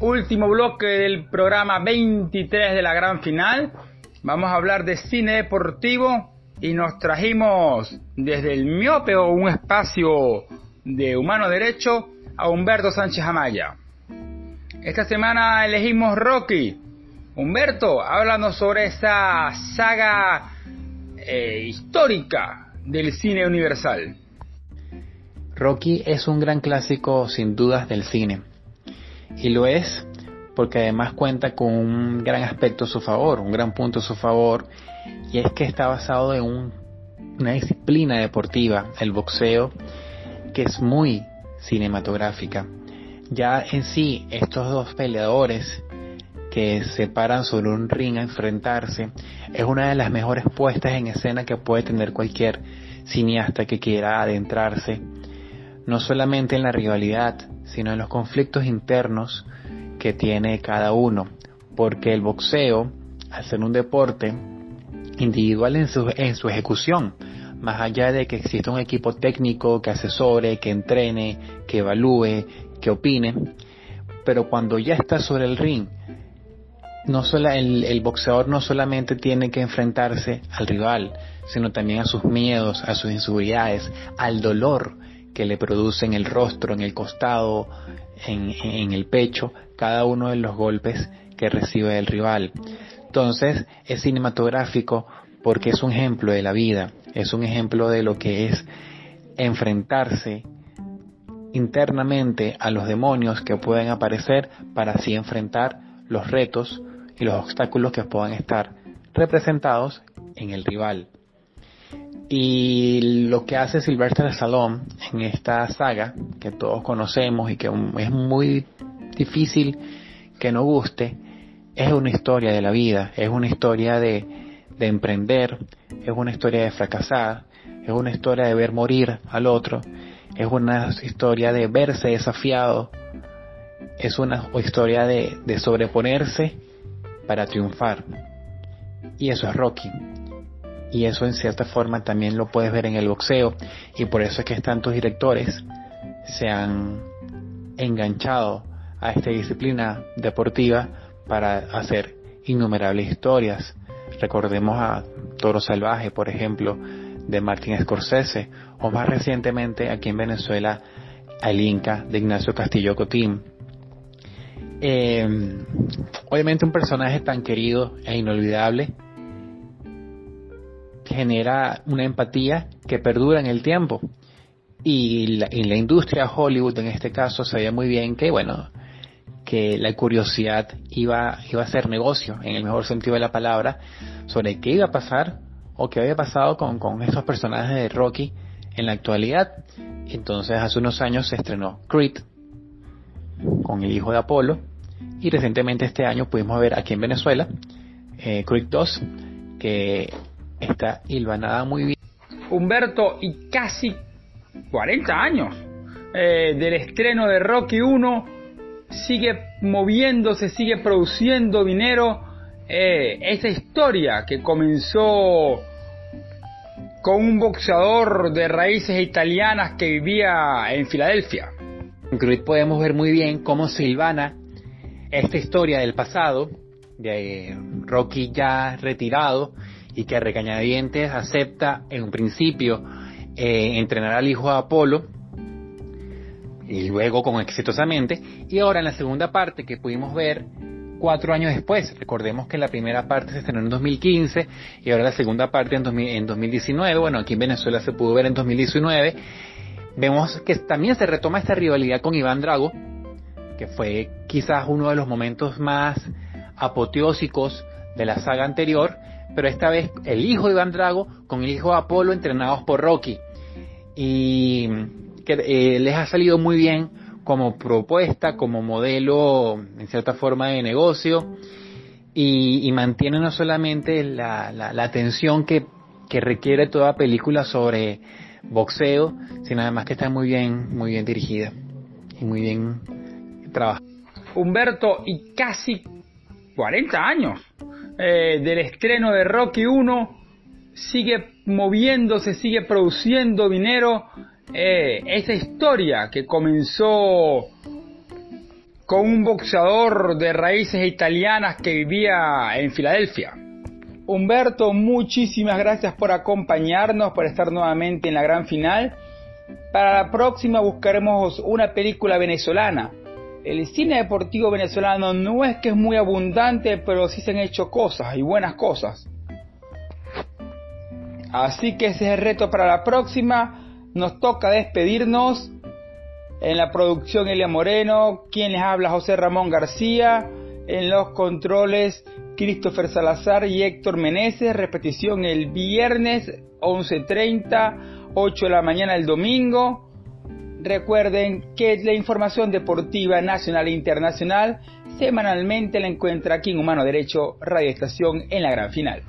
último bloque del programa 23 de la gran final. Vamos a hablar de cine deportivo y nos trajimos desde el miope o un espacio de humano derecho a Humberto Sánchez Amaya. Esta semana elegimos Rocky. Humberto, háblanos sobre esa saga eh, histórica del cine universal. Rocky es un gran clásico sin dudas del cine. Y lo es porque además cuenta con un gran aspecto a su favor, un gran punto a su favor, y es que está basado en una disciplina deportiva, el boxeo, que es muy cinematográfica. Ya en sí, estos dos peleadores que se paran sobre un ring a enfrentarse es una de las mejores puestas en escena que puede tener cualquier cineasta que quiera adentrarse no solamente en la rivalidad, sino en los conflictos internos que tiene cada uno, porque el boxeo, al ser un deporte individual en su, en su ejecución, más allá de que exista un equipo técnico que asesore, que entrene, que evalúe, que opine, pero cuando ya está sobre el ring, no solo el, el, boxeador no solamente tiene que enfrentarse al rival, sino también a sus miedos, a sus inseguridades, al dolor que le produce en el rostro, en el costado, en, el pecho, cada uno de los golpes que recibe el rival. Entonces es cinematográfico porque es un ejemplo de la vida, es un ejemplo de lo que es enfrentarse internamente a los demonios que pueden aparecer para así enfrentar los retos y los obstáculos que puedan estar representados en el rival. Y lo que hace Sylvester Stallone en esta saga, que todos conocemos y que es muy difícil que no guste, es una historia de la vida, es una historia de, de emprender, es una historia de fracasar, es una historia de ver morir al otro, es una historia de verse desafiado, es una historia de sobreponerse para triunfar. Y eso es Rocky y eso en cierta forma también lo puedes ver en el boxeo y por eso es que tantos directores se han enganchado a esta disciplina deportiva para hacer innumerables historias. Recordemos a Toro Salvaje, por ejemplo, de Martin Scorsese, o más recientemente aquí en Venezuela, al Inca de Ignacio Castillo Cotín. Eh, obviamente un personaje tan querido e inolvidable genera una empatía que perdura en el tiempo. Y la, la industria Hollywood, en este caso, sabía muy bien que, bueno, que la curiosidad iba, iba a ser negocio, en el mejor sentido de la palabra, sobre qué iba a pasar o qué había pasado con, con esos personajes de Rocky en la actualidad. Entonces, hace unos años se estrenó Creed con el hijo de Apolo y recientemente este año pudimos ver aquí en Venezuela eh, Creed 2 que está hilvanada muy bien. Humberto, y casi 40 años eh, del estreno de Rocky 1, sigue moviéndose, sigue produciendo dinero. Eh, esa historia que comenzó con un boxeador de raíces italianas que vivía en Filadelfia. En Creed podemos ver muy bien cómo Silvana esta historia del pasado, de Rocky ya retirado, y que a regañadientes acepta en un principio eh, entrenar al hijo de Apolo y luego con exitosamente y ahora en la segunda parte que pudimos ver cuatro años después recordemos que la primera parte se estrenó en 2015 y ahora la segunda parte en, en 2019 bueno aquí en Venezuela se pudo ver en 2019 vemos que también se retoma esta rivalidad con Iván Drago que fue quizás uno de los momentos más apoteósicos de la saga anterior pero esta vez el hijo de Iván Drago con el hijo de Apolo entrenados por Rocky. Y que eh, les ha salido muy bien como propuesta, como modelo, en cierta forma, de negocio. Y, y mantiene no solamente la, la, atención que, que requiere toda película sobre boxeo, sino además que está muy bien, muy bien dirigida y muy bien trabajada. Humberto, y casi 40 años eh, del estreno de Rocky 1 sigue moviéndose, sigue produciendo dinero. Eh, esa historia que comenzó con un boxeador de raíces italianas que vivía en Filadelfia. Humberto, muchísimas gracias por acompañarnos, por estar nuevamente en la gran final. Para la próxima buscaremos una película venezolana. El cine deportivo venezolano no es que es muy abundante, pero sí se han hecho cosas y buenas cosas. Así que ese es el reto para la próxima. Nos toca despedirnos. En la producción Elia Moreno, quien les habla José Ramón García. En los controles Christopher Salazar y Héctor Meneses. Repetición el viernes 11.30, 8 de la mañana el domingo. Recuerden que la información deportiva nacional e internacional semanalmente la encuentra aquí en Humano Derecho Radio Estación en la gran final.